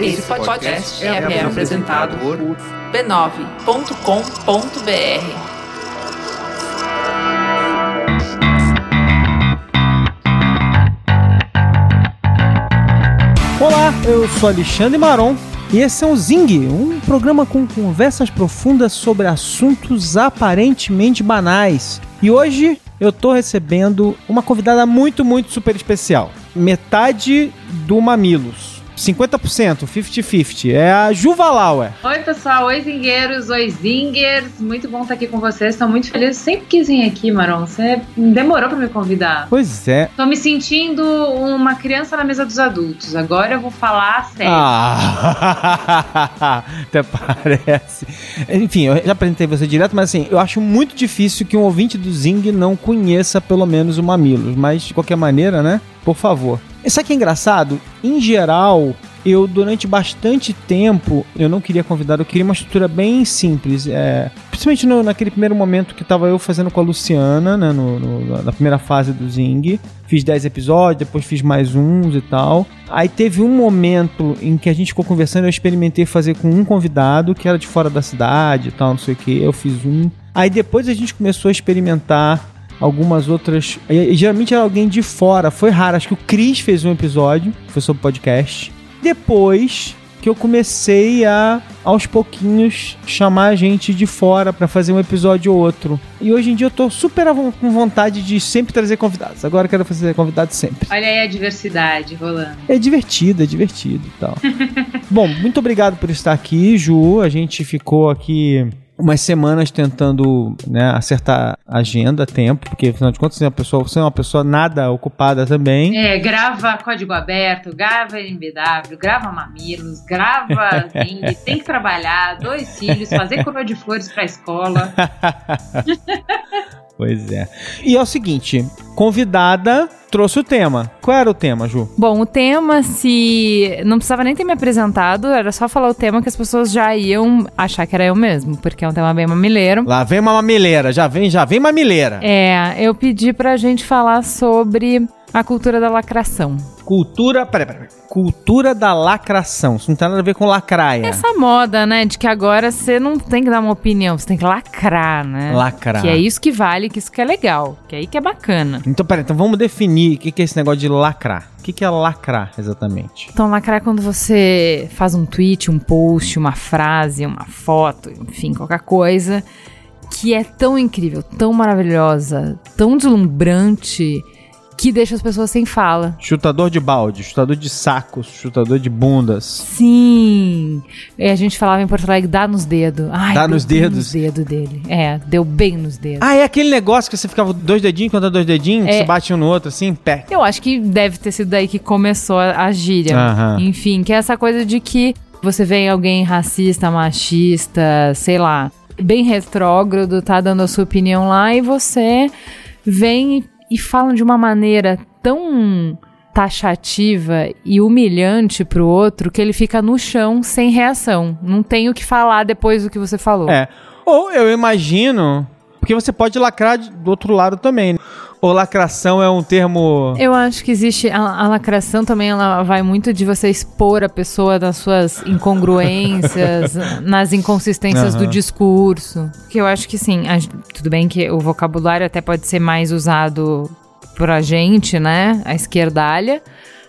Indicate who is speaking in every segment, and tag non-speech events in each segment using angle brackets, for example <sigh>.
Speaker 1: Esse podcast é, é apresentado por b9.com.br.
Speaker 2: Olá, eu sou Alexandre Maron e esse é o Zing, um programa com conversas profundas sobre assuntos aparentemente banais. E hoje eu tô recebendo uma convidada muito, muito super especial. Metade do Mamilos. 50%, 50-50. É a Juva Lauer.
Speaker 3: Oi, pessoal. Oi, zingueiros. Oi, zingers. Muito bom estar aqui com vocês. Estou muito feliz. Sempre quis vir aqui, Maron. Você demorou para me convidar.
Speaker 2: Pois é.
Speaker 3: Tô me sentindo uma criança na mesa dos adultos. Agora eu vou falar sério.
Speaker 2: Ah, <laughs> até parece. Enfim, eu já apresentei você direto, mas assim, eu acho muito difícil que um ouvinte do Zing não conheça pelo menos o Mamilos. Mas, de qualquer maneira, né? Por favor. Isso aqui é engraçado. Em geral, eu durante bastante tempo eu não queria convidar, eu queria uma estrutura bem simples. É, principalmente no, naquele primeiro momento que estava eu fazendo com a Luciana, né, no, no, na primeira fase do Zing. Fiz 10 episódios, depois fiz mais uns e tal. Aí teve um momento em que a gente ficou conversando, eu experimentei fazer com um convidado que era de fora da cidade e tal, não sei o que. Eu fiz um. Aí depois a gente começou a experimentar algumas outras. E, geralmente era alguém de fora. Foi raro. Acho que o Cris fez um episódio, foi sobre podcast. Depois que eu comecei a, aos pouquinhos, chamar gente de fora para fazer um episódio ou outro. E hoje em dia eu tô super com vontade de sempre trazer convidados. Agora eu quero fazer convidados sempre.
Speaker 3: Olha aí a diversidade rolando.
Speaker 2: É divertido, é divertido e tal. <laughs> Bom, muito obrigado por estar aqui, Ju. A gente ficou aqui umas semanas tentando né, acertar agenda, tempo, porque afinal de contas você é uma pessoa, você é uma pessoa nada ocupada também.
Speaker 3: É, grava código aberto, grava NBW, grava mamilos, grava <laughs> Zing, tem que trabalhar, dois filhos, fazer curva de flores pra escola. <laughs>
Speaker 2: Pois é. E é o seguinte, convidada trouxe o tema. Qual era o tema, Ju?
Speaker 4: Bom, o tema, se. Não precisava nem ter me apresentado, era só falar o tema que as pessoas já iam achar que era eu mesmo, porque é um tema bem mamileiro.
Speaker 2: Lá vem uma mamileira, já vem, já vem mamileira.
Speaker 4: É, eu pedi pra gente falar sobre a cultura da lacração.
Speaker 2: Cultura. Peraí, peraí. Cultura da lacração. Isso não tem nada a ver com lacraia.
Speaker 4: Essa moda, né? De que agora você não tem que dar uma opinião, você tem que lacrar, né?
Speaker 2: Lacrar.
Speaker 4: Que é isso que vale, que isso que é legal. Que é aí que é bacana.
Speaker 2: Então, peraí, então vamos definir o que é esse negócio de lacrar. O que é lacrar, exatamente?
Speaker 4: Então, lacrar é quando você faz um tweet, um post, uma frase, uma foto, enfim, qualquer coisa que é tão incrível, tão maravilhosa, tão deslumbrante que deixa as pessoas sem fala.
Speaker 2: Chutador de balde, chutador de sacos, chutador de bundas.
Speaker 4: Sim. E a gente falava em Porto Alegre, dá nos dedos. Ai,
Speaker 2: dá nos dedos?
Speaker 4: nos dedos dele. É, deu bem nos dedos.
Speaker 2: Ah, é aquele negócio que você ficava dois dedinhos contra dois dedinhos, é. que você bate um no outro assim, pé.
Speaker 4: Eu acho que deve ter sido daí que começou a, gíria. Enfim, que é essa coisa de que você vê alguém racista, machista, sei lá, bem retrógrado, tá dando a sua opinião lá e você vem e falam de uma maneira tão taxativa e humilhante pro outro que ele fica no chão sem reação. Não tem o que falar depois do que você falou.
Speaker 2: É. Ou eu imagino. Porque você pode lacrar do outro lado também. Ou lacração é um termo.
Speaker 4: Eu acho que existe. A, a, lacração também ela vai muito de você expor a pessoa nas suas incongruências, <laughs> nas inconsistências uhum. do discurso. Que eu acho que sim. A, tudo bem que o vocabulário até pode ser mais usado pra gente, né? A esquerdalha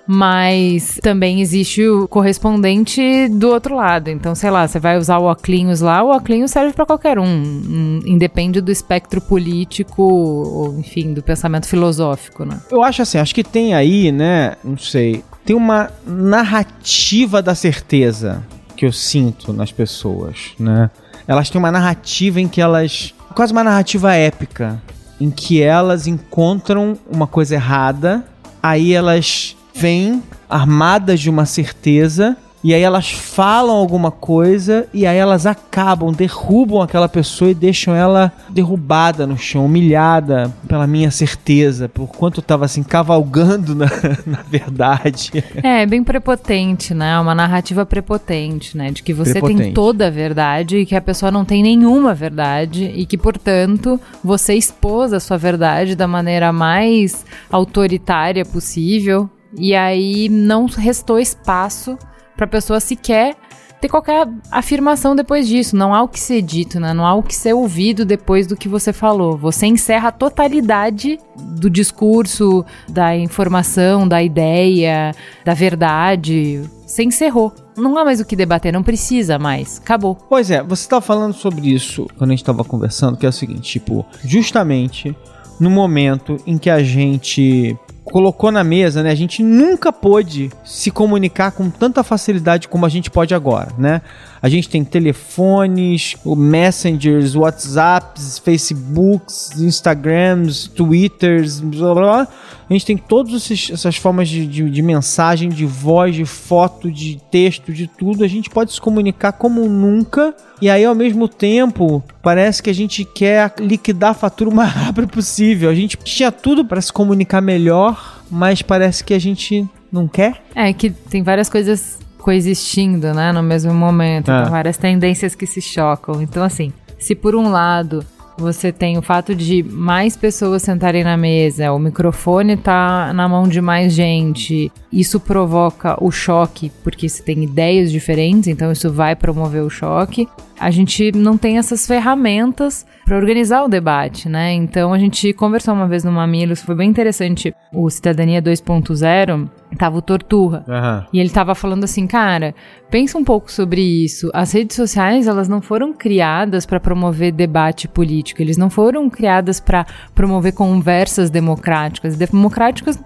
Speaker 4: mas também existe o correspondente do outro lado. Então, sei lá, você vai usar o óculos lá, o óculos serve para qualquer um, independe do espectro político ou, enfim, do pensamento filosófico, né?
Speaker 2: Eu acho assim, acho que tem aí, né, não sei, tem uma narrativa da certeza que eu sinto nas pessoas, né? Elas têm uma narrativa em que elas quase uma narrativa épica, em que elas encontram uma coisa errada, aí elas vêm armadas de uma certeza e aí elas falam alguma coisa e aí elas acabam, derrubam aquela pessoa e deixam ela derrubada no chão, humilhada pela minha certeza, por quanto eu tava assim cavalgando na, <laughs> na verdade.
Speaker 4: É, bem prepotente, né? Uma narrativa prepotente, né? De que você prepotente. tem toda a verdade e que a pessoa não tem nenhuma verdade e que, portanto, você expôs a sua verdade da maneira mais autoritária possível E aí não restou espaço para a pessoa sequer ter qualquer afirmação depois disso. Não há o que ser dito, né? Não há o que ser ouvido depois do que você falou. Você encerra a totalidade do discurso, da informação, da ideia, da verdade. Você encerrou. Não há mais o que debater, não precisa mais. Acabou.
Speaker 2: Pois é, você estava falando sobre isso quando a gente estava conversando, que é o seguinte, tipo, justamente no momento em que a gente colocou na mesa, né? A gente nunca pôde se comunicar com tanta facilidade como a gente pode agora, né? A gente tem telefones, messengers, WhatsApps, Facebooks, Instagrams, Twitters, blá blá. blá. A gente tem todas essas formas de, de, de, mensagem, de voz, de foto, de texto, de tudo. A gente pode se comunicar como nunca. E aí, ao mesmo tempo, parece que a gente quer liquidar a fatura o mais <laughs> rápido possível. A gente tinha tudo para se comunicar melhor, mas parece que a gente não quer.
Speaker 4: É que tem várias coisas coexistindo, né, no mesmo momento. É. Então, várias tendências que se chocam. Então, assim, se por um lado você tem o fato de mais pessoas sentarem na mesa, o microfone tá na mão de mais gente, isso provoca o choque, porque você tem ideias diferentes, então isso vai promover o choque. A gente não tem essas ferramentas para organizar o debate, né? Então a gente conversou uma vez no Mamilos, foi bem interessante. O Cidadania 2.0 tava o Torturra. Uhum. E ele tava falando assim, cara, pensa um pouco sobre isso. As redes sociais, elas não foram criadas para promover debate político, eles não foram criadas para promover conversas democráticas. Democráticas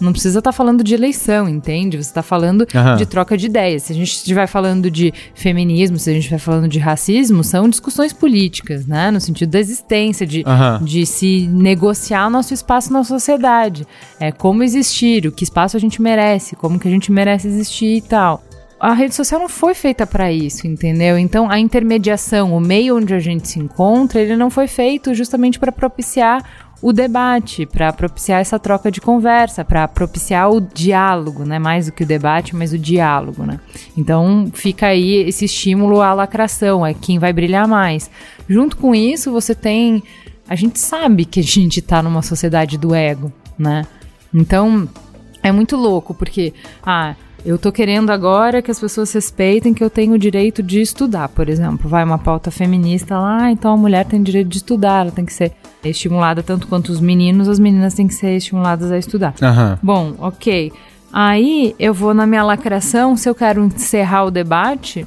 Speaker 4: não precisa estar tá falando de eleição, entende? Você está falando uhum. de troca de ideias. Se a gente estiver falando de feminismo, se a gente estiver falando de racismo, são discussões políticas, né? No sentido da existência, de, uhum. de se negociar o nosso espaço na sociedade. É como existir, o que espaço a gente merece, como que a gente merece existir e tal a rede social não foi feita para isso, entendeu? Então a intermediação, o meio onde a gente se encontra, ele não foi feito justamente para propiciar o debate, para propiciar essa troca de conversa, para propiciar o diálogo, né? Mais do que o debate, mas o diálogo, né? Então fica aí esse estímulo à lacração, é quem vai brilhar mais. Junto com isso, você tem. A gente sabe que a gente está numa sociedade do ego, né? Então é muito louco, porque. Ah, eu tô querendo agora que as pessoas respeitem que eu tenho o direito de estudar, por exemplo. Vai uma pauta feminista lá, então a mulher tem direito de estudar, ela tem que ser estimulada tanto quanto os meninos, as meninas têm que ser estimuladas a estudar. Uhum. Bom, ok. Aí eu vou na minha lacração, se eu quero encerrar o debate,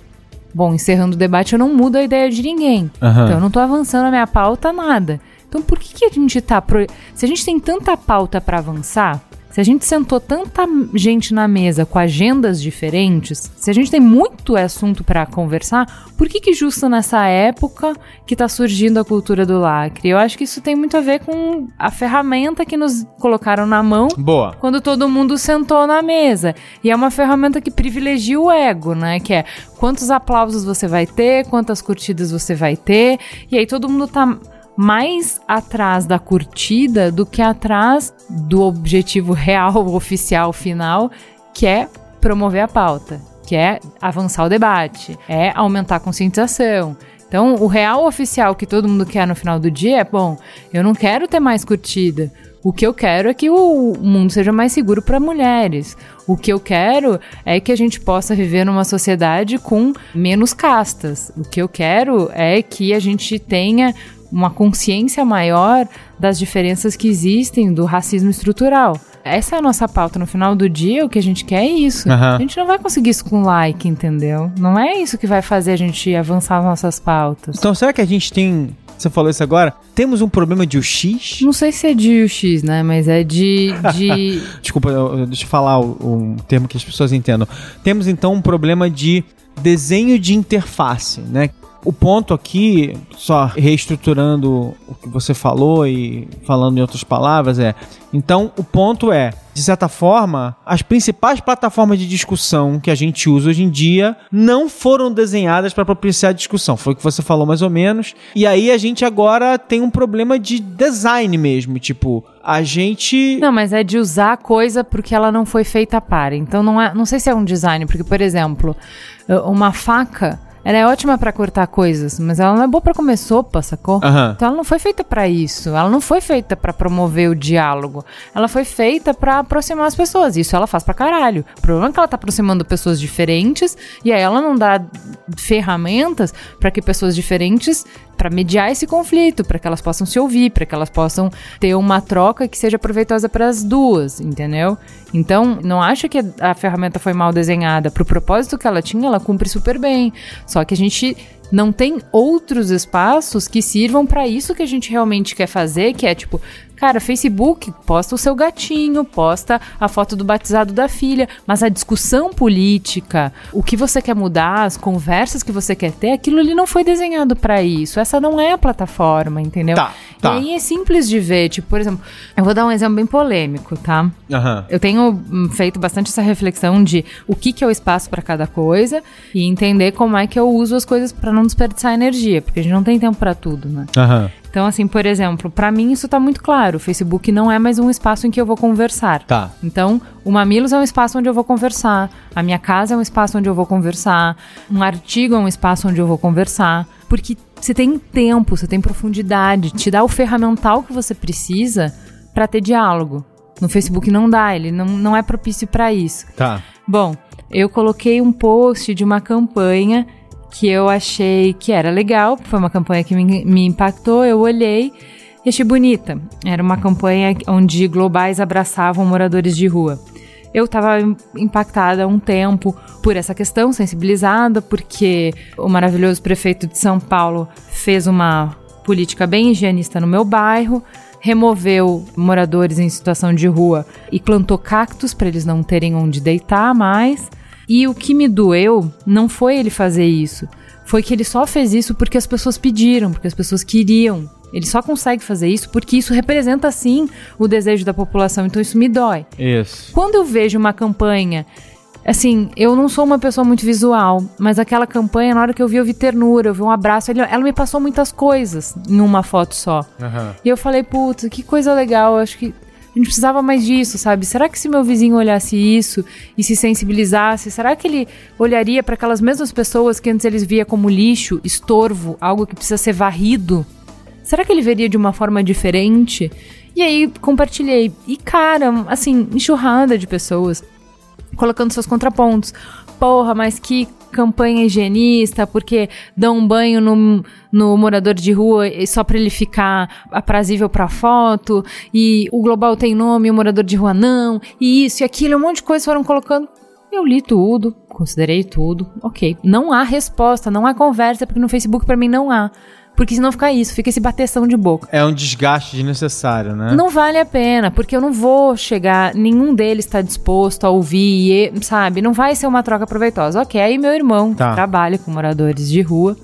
Speaker 4: bom, encerrando o debate eu não mudo a ideia de ninguém. Uhum. Então eu não tô avançando a minha pauta nada. Então por que, que a gente tá. Pro... Se a gente tem tanta pauta para avançar, se a gente sentou tanta gente na mesa com agendas diferentes, se a gente tem muito assunto para conversar, por que que justo nessa época que tá surgindo a cultura do lacre? Eu acho que isso tem muito a ver com a ferramenta que nos colocaram na mão
Speaker 2: Boa.
Speaker 4: quando todo mundo sentou na mesa. E é uma ferramenta que privilegia o ego, né? Que é quantos aplausos você vai ter, quantas curtidas você vai ter, e aí todo mundo tá mais atrás da curtida do que atrás do objetivo real, <laughs> oficial, final, que é promover a pauta, que é avançar o debate, é aumentar a conscientização. Então, o real oficial que todo mundo quer no final do dia é: bom, eu não quero ter mais curtida. O que eu quero é que o mundo seja mais seguro para mulheres. O que eu quero é que a gente possa viver numa sociedade com menos castas. O que eu quero é que a gente tenha uma consciência maior das diferenças que existem do racismo estrutural. Essa é a nossa pauta. No final do dia, o que a gente quer é isso. Uhum. A gente não vai conseguir isso com like, entendeu? Não é isso que vai fazer a gente avançar as nossas pautas.
Speaker 2: Então, será que a gente tem você falou isso agora. Temos um problema de UX?
Speaker 4: Não sei se é de UX, né? Mas é de. de... <laughs>
Speaker 2: Desculpa, deixa eu falar o termo que as pessoas entendam. Temos então um problema de desenho de interface, né? O ponto aqui, só reestruturando o que você falou e falando em outras palavras, é: então o ponto é, de certa forma, as principais plataformas de discussão que a gente usa hoje em dia não foram desenhadas para propiciar a discussão. Foi o que você falou mais ou menos. E aí a gente agora tem um problema de design mesmo, tipo, a gente
Speaker 4: Não, mas é de usar a coisa porque ela não foi feita para. Então não é, não sei se é um design, porque por exemplo, uma faca Ela é ótima pra cortar coisas, mas ela não é boa pra comer sopa, sacou?
Speaker 2: Aham.
Speaker 4: Então ela não foi feita pra isso. Ela não foi feita pra promover o diálogo. Ela foi feita pra aproximar as pessoas. Isso ela faz pra caralho. O problema é que ela tá aproximando pessoas diferentes e aí ela não dá ferramentas pra que pessoas diferentes para mediar esse conflito, para que elas possam se ouvir, para que elas possam ter uma troca que seja proveitosa para as duas, entendeu? Então, não acho que a ferramenta foi mal desenhada. Para o propósito que ela tinha, ela cumpre super bem. Só que a gente não tem outros espaços que sirvam para isso que a gente realmente quer fazer, que é tipo, cara, Facebook, posta o seu gatinho, posta a foto do batizado da filha, mas a discussão política, o que você quer mudar, as conversas que você quer ter, aquilo ali não foi desenhado para isso. Essa não é a plataforma, entendeu?
Speaker 2: Tá, tá.
Speaker 4: E aí é simples de ver, tipo, por exemplo, eu vou dar um exemplo bem polêmico, tá?
Speaker 2: Aham.
Speaker 4: Eu tenho hum, feito bastante essa reflexão de o que, que é o espaço para cada coisa e entender como é que eu uso as coisas para não desperdiçar energia, porque a gente não tem tempo para tudo, né?
Speaker 2: Aham.
Speaker 4: Então, assim, por exemplo, para mim isso tá muito claro. O Facebook não é mais um espaço em que eu vou conversar.
Speaker 2: Tá.
Speaker 4: Então, o Mamilos é um espaço onde eu vou conversar. A minha casa é um espaço onde eu vou conversar. Um artigo é um espaço onde eu vou conversar. Porque você tem tempo, você tem profundidade, te dá o ferramental que você precisa para ter diálogo. No Facebook não dá, ele não, não é propício para isso.
Speaker 2: Tá.
Speaker 4: Bom, eu coloquei um post de uma campanha que eu achei que era legal, foi uma campanha que me, me impactou, eu olhei e achei bonita. Era uma campanha onde globais abraçavam moradores de rua. Eu estava impactada há um tempo por essa questão, sensibilizada, porque o maravilhoso prefeito de São Paulo fez uma política bem higienista no meu bairro, removeu moradores em situação de rua e plantou cactos para eles não terem onde deitar mais. E o que me doeu não foi ele fazer isso, foi que ele só fez isso porque as pessoas pediram, porque as pessoas queriam. Ele só consegue fazer isso porque isso representa sim o desejo da população, então isso me dói.
Speaker 2: Isso.
Speaker 4: Quando eu vejo uma campanha, assim, eu não sou uma pessoa muito visual, mas aquela campanha, na hora que eu vi, eu vi ternura, eu vi um abraço, ela me passou muitas coisas em uma foto só.
Speaker 2: Aham.
Speaker 4: E eu falei, putz, que coisa legal, acho que gente precisava mais disso, sabe? Será que se meu vizinho olhasse isso e se sensibilizasse, será que ele olharia para aquelas mesmas pessoas que antes eles via como lixo, estorvo, algo que precisa ser varrido? Será que ele veria de uma forma diferente? E aí compartilhei. E cara, assim, enxurrada de pessoas colocando seus contrapontos. Porra, mas que campanha higienista, porque dão um banho no, no morador de rua só pra ele ficar aprazível pra foto, e o global tem nome o morador de rua não, e isso e aquilo, um monte de coisas foram colocando. Eu li tudo, considerei tudo, ok. Não há resposta, não há conversa, porque no Facebook pra mim não há. Porque senão fica isso, fica esse bateção de boca.
Speaker 2: É um desgaste desnecessário, né?
Speaker 4: Não vale a pena, porque eu não vou chegar, nenhum deles está disposto a ouvir, e, sabe? Não vai ser uma troca proveitosa. Ok, aí meu irmão,
Speaker 2: Tá.
Speaker 4: que trabalha com moradores de rua,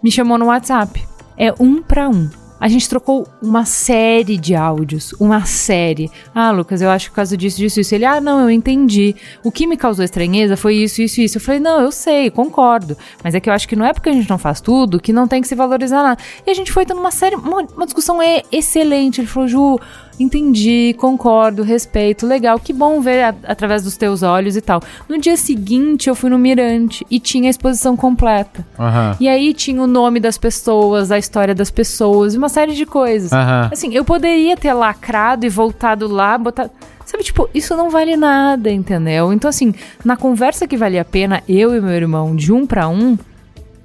Speaker 4: me chamou no WhatsApp. É um para um. A gente trocou uma série de áudios, uma série. Ah, Lucas, eu acho que por causa disso, disso, isso. Ele, ah, não, eu entendi. O que me causou estranheza foi isso, isso, isso. Eu falei, não, eu sei, concordo. Mas é que eu acho que não é porque a gente não faz tudo que não tem que se valorizar nada. E a gente foi tendo uma série, uma, uma discussão excelente. Ele falou, Ju, entendi, concordo, respeito, legal, que bom ver a- através dos teus olhos e tal. No dia seguinte, eu fui no Mirante e tinha a exposição completa.
Speaker 2: Aham.
Speaker 4: E aí tinha o nome das pessoas, a história das pessoas, uma série de coisas.
Speaker 2: Aham.
Speaker 4: Assim, eu poderia ter lacrado e voltado lá, botar. Sabe, tipo, isso não vale nada, entendeu? Então, assim, na conversa que valia a pena, eu e meu irmão, de um pra um,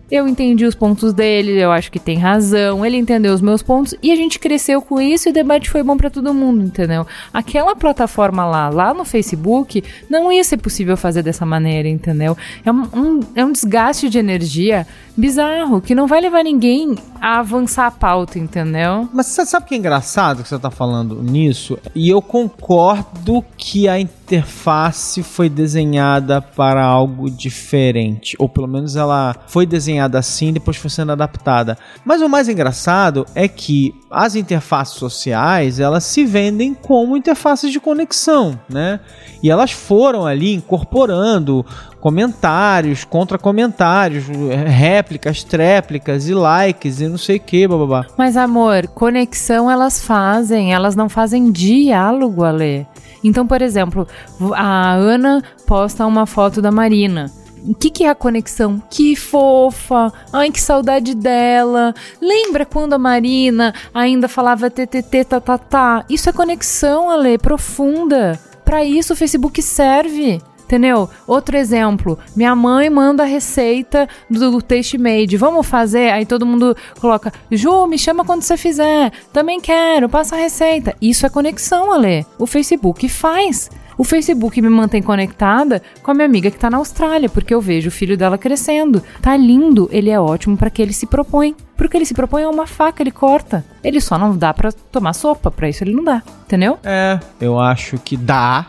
Speaker 4: eu entendi os pontos dele, eu acho que tem razão, ele entendeu os meus pontos e a gente cresceu com isso e o debate foi bom pra todo mundo, entendeu? Aquela plataforma lá, lá no Facebook, não ia ser possível fazer dessa maneira, entendeu? É um, um- é um desgaste de energia bizarro que não vai levar ninguém a avançar a pauta, entendeu?
Speaker 2: Mas você sabe o que é engraçado que você tá falando nisso? E eu concordo que a interface foi desenhada para algo diferente. Ou pelo menos ela foi desenhada assim depois foi sendo adaptada. Mas o mais engraçado é que as interfaces sociais, elas se vendem como interfaces de conexão, né? E elas foram ali incorporando comentários, contra-comentários, réplicas, tréplicas e likes e não sei o que, bababá.
Speaker 4: Mas, amor, conexão elas fazem, elas não fazem diálogo, Ale. Então, por exemplo, a Ana posta uma foto da Marina. o que, que é a conexão? Que fofa! Ai, que saudade dela! Lembra quando a Marina ainda falava TTT, tá, tá, tá? Isso é conexão, Ale, profunda. Para isso o Facebook serve. Entendeu? Outro exemplo, minha mãe manda a receita do Taste Made. Vamos fazer? Aí todo mundo coloca, Ju, me chama quando você fizer. Também quero, passa a receita. Isso é conexão, Ale. O Facebook faz. O Facebook me mantém conectada com a minha amiga que tá na Austrália, porque eu vejo o filho dela crescendo. Tá lindo, ele é ótimo para que ele se propõe. Porque ele se propõe é uma faca, ele corta. Ele só não dá para tomar sopa, para isso ele não dá. Entendeu?
Speaker 2: É, eu acho que dá,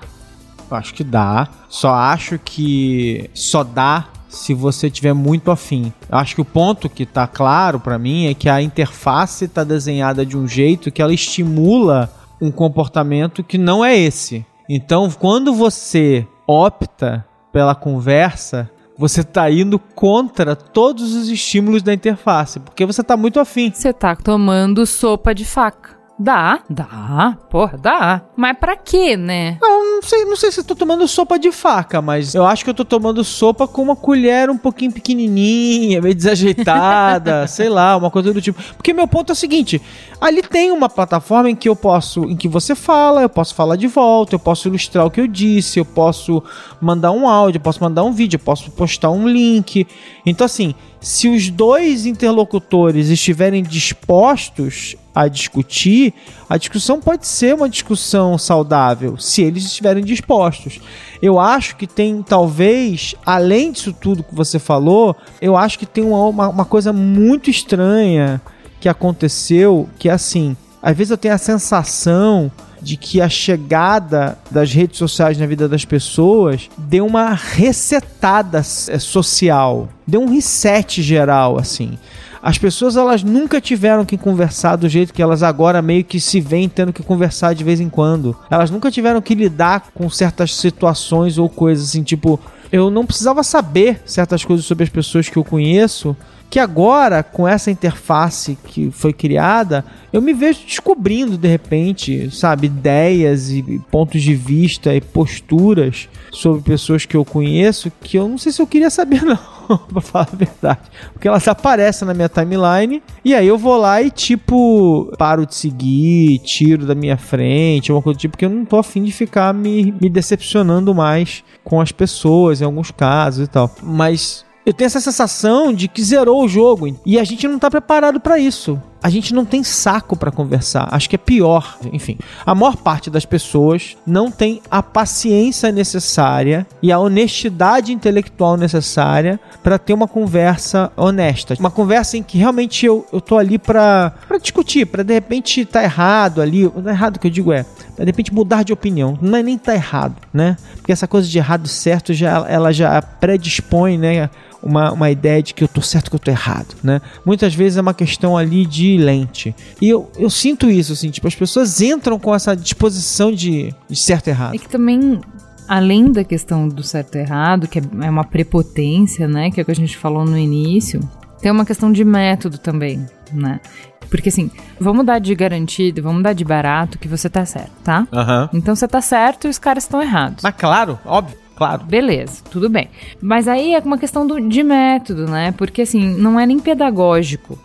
Speaker 2: acho que dá. Só acho que só dá se você tiver muito afim. Acho que o ponto que tá claro para mim é que a interface tá desenhada de um jeito que ela estimula um comportamento que não é esse. Então, quando você opta pela conversa, você tá indo contra todos os estímulos da interface, porque você tá muito afim.
Speaker 4: Você tá tomando sopa de faca. Dá, dá, porra, dá. Mas pra quê, né?
Speaker 2: Não, não sei, não sei se eu tô tomando sopa de faca, mas eu acho que eu tô tomando sopa com uma colher um pouquinho pequenininha, meio desajeitada, <laughs> sei lá, uma coisa do tipo. Porque meu ponto é o seguinte, ali tem uma plataforma em que eu posso, em que você fala, eu posso falar de volta, eu posso ilustrar o que eu disse, eu posso mandar um áudio, eu posso mandar um vídeo, eu posso postar um link. Então assim, se os dois interlocutores estiverem dispostos a discutir, a discussão pode ser uma discussão saudável, se eles estiverem dispostos. Eu acho que tem, talvez, além disso tudo que você falou, eu acho que tem uma, uma, coisa muito estranha que aconteceu, que é assim, às vezes eu tenho a sensação de que a chegada das redes sociais na vida das pessoas deu uma resetada é, social, deu um reset geral, assim. As pessoas elas nunca tiveram que conversar do jeito que elas agora meio que se veem tendo que conversar de vez em quando. Elas nunca tiveram que lidar com certas situações ou coisas assim, tipo, eu não precisava saber certas coisas sobre as pessoas que eu conheço que agora, com essa interface que foi criada, eu me vejo descobrindo de repente, sabe, ideias e pontos de vista e posturas sobre pessoas que eu conheço que eu não sei se eu queria saber, <laughs> não, pra falar a verdade. Porque elas aparecem na minha timeline e aí eu vou lá e, tipo, paro de seguir, tiro da minha frente, uma coisa do tipo, porque eu não tô afim de ficar me, me decepcionando mais com as pessoas em alguns casos e tal. Mas eu tenho essa sensação de que zerou o jogo e a gente não tá preparado para isso. A gente não tem saco para conversar. Acho que é pior. Enfim, a maior parte das pessoas não tem a paciência necessária e a honestidade intelectual necessária para ter uma conversa honesta. Uma conversa em que realmente eu, eu tô ali para discutir, para de repente tá errado ali. O errado que eu digo é, pra de repente mudar de opinião. Não é nem tá errado, né? Porque essa coisa de errado certo já, ela já predispõe, né? Uma, uma ideia de que eu tô certo que eu tô errado, né? Muitas vezes é uma questão ali de lente. E eu, eu sinto isso, assim, tipo, as pessoas entram com essa disposição de, de certo e errado.
Speaker 4: É que também além da questão do certo e errado, que é, é uma prepotência, né, que é o que a gente falou no início, tem uma questão de método também, né? Porque assim, vamos dar de garantido, vamos dar de barato que você tá certo, tá?
Speaker 2: Uhum.
Speaker 4: Então você tá certo e os caras estão errados.
Speaker 2: Mas claro, óbvio. Claro.
Speaker 4: Beleza, tudo bem. Mas aí é uma questão do, de método, né? Porque assim, não é nem pedagógico.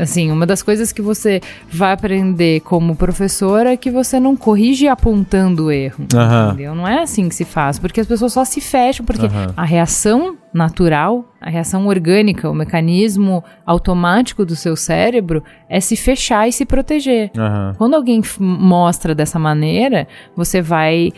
Speaker 4: Assim, uma das coisas que você vai aprender como professor é que você não corrige apontando o erro.
Speaker 2: Uhum.
Speaker 4: Entendeu? Não é assim que se faz, porque as pessoas só se fecham, porque
Speaker 2: Uhum.
Speaker 4: a reação natural, a reação orgânica, o mecanismo automático do seu cérebro é se fechar e se proteger.
Speaker 2: Uhum.
Speaker 4: Quando alguém mostra dessa maneira, você vai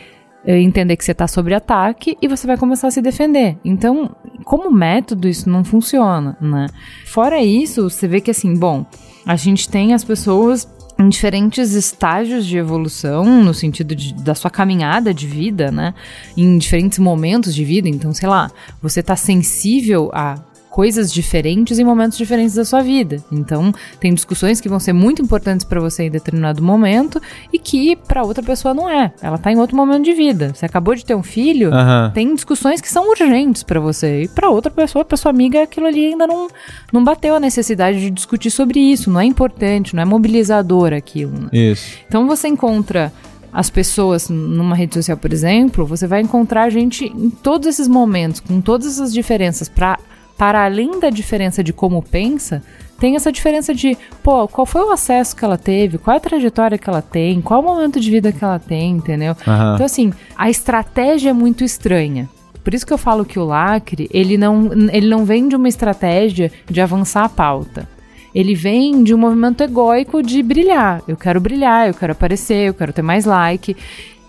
Speaker 4: entender que você está sob ataque e você vai começar a se defender. Então, como método, isso não funciona, né? Fora isso, você vê que assim, bom, a gente tem as pessoas em diferentes estágios de evolução, no sentido de- da sua caminhada de vida, né? Em diferentes momentos de vida. Então, sei lá, você tá sensível a coisas diferentes em momentos diferentes da sua vida. Então, tem discussões que vão ser muito importantes para você em determinado momento e que para outra pessoa não é. Ela tá em outro momento de vida. Você acabou de ter um filho,
Speaker 2: Aham.
Speaker 4: tem discussões que são urgentes para você e para outra pessoa, para sua amiga, aquilo ali ainda não não bateu a necessidade de discutir sobre isso, não é importante, não é mobilizador aquilo. né?
Speaker 2: Isso.
Speaker 4: Então você encontra as pessoas numa rede social, por exemplo, você vai encontrar gente em todos esses momentos, com todas essas diferenças, pra, para além da diferença de como pensa, tem essa diferença de, pô, qual foi o acesso que ela teve, qual é a trajetória que ela tem, qual o momento de vida que ela tem, entendeu?
Speaker 2: Aham.
Speaker 4: Então, assim, a estratégia é muito estranha. Por isso que eu falo que o lacre, ele não, ele não vem de uma estratégia de avançar a pauta. Ele vem de um movimento egóico de brilhar. Eu quero brilhar, eu quero aparecer, eu quero ter mais like.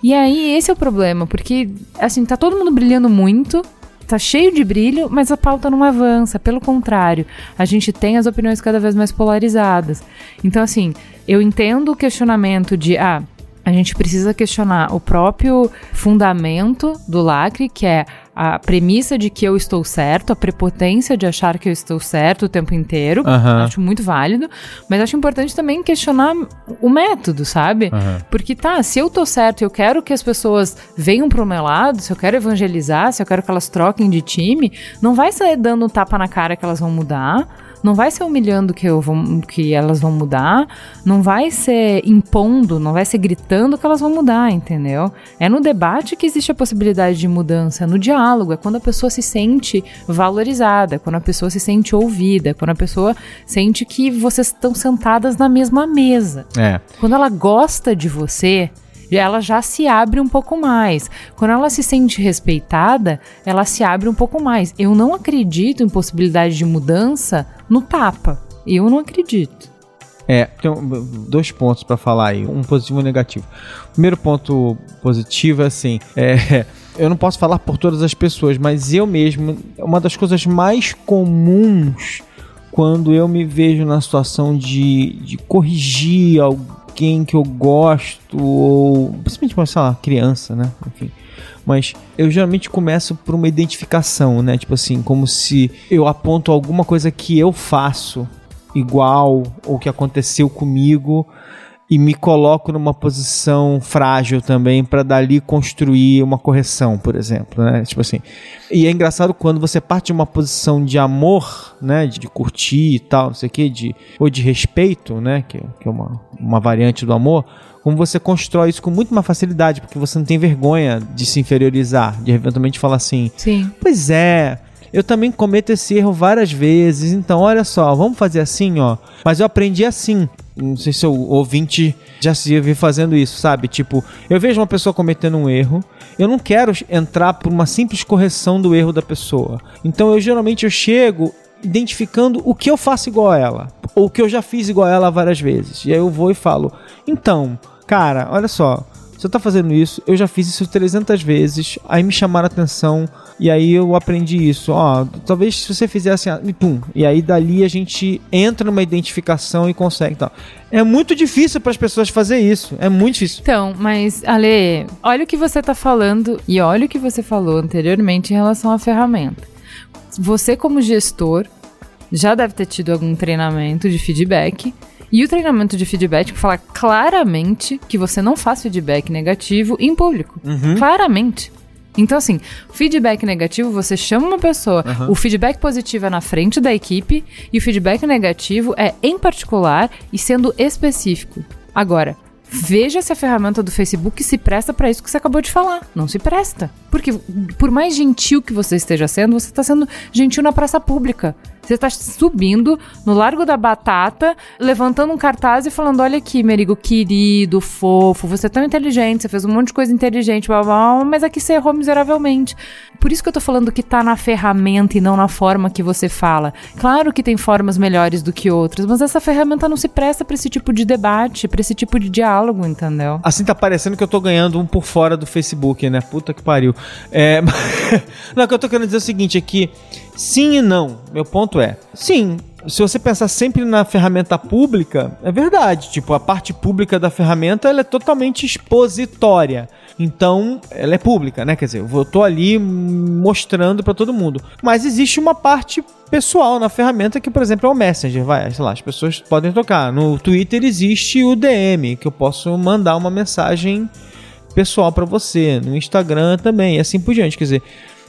Speaker 4: E aí, esse é o problema, porque, assim, tá todo mundo brilhando muito, tá cheio de brilho, mas a pauta não avança. Pelo contrário, a gente tem as opiniões cada vez mais polarizadas. Então, assim, eu entendo o questionamento de, ah, a gente precisa questionar o próprio fundamento do lacre, que é a premissa de que eu estou certo, a prepotência de achar que eu estou certo o tempo inteiro.
Speaker 2: Aham.
Speaker 4: Acho muito válido. Mas acho importante também questionar o método, sabe?
Speaker 2: Aham.
Speaker 4: Porque tá, se eu tô certo e eu quero que as pessoas venham pro meu lado, se eu quero evangelizar, se eu quero que elas troquem de time, não vai ser dando um tapa na cara que elas vão mudar. Não vai ser humilhando que, eu vou, que elas vão mudar, não vai ser impondo, não vai ser gritando que elas vão mudar, entendeu? É no debate que existe a possibilidade de mudança, é no diálogo, é quando a pessoa se sente valorizada, quando a pessoa se sente ouvida, quando a pessoa sente que vocês estão sentadas na mesma mesa.
Speaker 2: É.
Speaker 4: Quando ela gosta de você, ela já se abre um pouco mais. Quando ela se sente respeitada, ela se abre um pouco mais. Eu não acredito em possibilidade de mudança no tapa. Eu não acredito.
Speaker 2: É, tem dois pontos pra falar aí, um positivo e um negativo. Primeiro ponto positivo é assim, é, <laughs> eu não posso falar por todas as pessoas, mas eu mesmo, uma das coisas mais comuns quando eu me vejo na situação de, de corrigir alguém que eu gosto, ou principalmente uma, sei lá, criança, né? Enfim. Mas eu geralmente começo por uma identificação, né? Tipo assim, como se eu aponto alguma coisa que eu faço igual ou que aconteceu comigo e me coloco numa posição frágil também para dali construir uma correção, por exemplo, né? Tipo assim. E é engraçado quando você parte de uma posição de amor, né, de, de curtir e tal, não sei o quê, de ou de respeito, né, que, que é uma, uma variante do amor, como você constrói isso com muito mais facilidade, porque você não tem vergonha de se inferiorizar, de eventualmente falar assim:
Speaker 4: Sim.
Speaker 2: Pois é, eu também cometo esse erro várias vezes. Então, olha só, vamos fazer assim, ó. Mas eu aprendi assim. Não sei se o ouvinte já se viu fazendo isso, sabe? Tipo, eu vejo uma pessoa cometendo um erro, eu não quero entrar por uma simples correção do erro da pessoa. Então, eu geralmente eu chego identificando o que eu faço igual a ela, ou o que eu já fiz igual a ela várias vezes. E aí eu vou e falo: "Então, cara, olha só, você tá fazendo isso, eu já fiz isso 300 vezes, aí me chamaram a atenção, e aí eu aprendi isso. Ó, talvez se você fizesse assim, e pum, e aí dali a gente entra numa identificação e consegue tal. É muito difícil para as pessoas fazer isso, é muito difícil.
Speaker 4: Então, mas, Ale, olha o que você tá falando e olha o que você falou anteriormente em relação à ferramenta. Você, como gestor, já deve ter tido algum treinamento de feedback. E o treinamento de feedback fala claramente que você não faz feedback negativo em público. Claramente. Então, assim, feedback negativo, você chama uma pessoa, o feedback positivo é na frente da equipe e o feedback negativo é em particular e sendo específico. Agora, veja se a ferramenta do Facebook se presta para isso que você acabou de falar. Não se presta. Porque, por mais gentil que você esteja sendo, você está sendo gentil na praça pública. Você está subindo no Largo da Batata, levantando um cartaz e falando: Olha aqui, Merigo, querido, fofo, você é tão inteligente, você fez um monte de coisa inteligente, blá, blá, blá, mas aqui você errou miseravelmente. Por isso que eu tô falando que tá na ferramenta e não na forma que você fala. Claro que tem formas melhores do que outras, mas essa ferramenta não se presta para esse tipo de debate, para esse tipo de diálogo, entendeu?
Speaker 2: Assim tá parecendo que eu tô ganhando um por fora do Facebook, né? Puta que pariu. É... <laughs> não, o que eu tô querendo dizer é o seguinte, é que sim e não. Meu ponto é, sim, se você pensar sempre na ferramenta pública, é verdade. Tipo, a parte pública da ferramenta ela é totalmente expositória. Então, ela é pública, né? Quer dizer, eu tô ali mostrando pra todo mundo. Mas existe uma parte pessoal na ferramenta que, por exemplo, é o Messenger. Vai, sei lá, as pessoas podem tocar. No Twitter existe o DM, que eu posso mandar uma mensagem pessoal pra você. No Instagram também, e assim por diante. Quer dizer,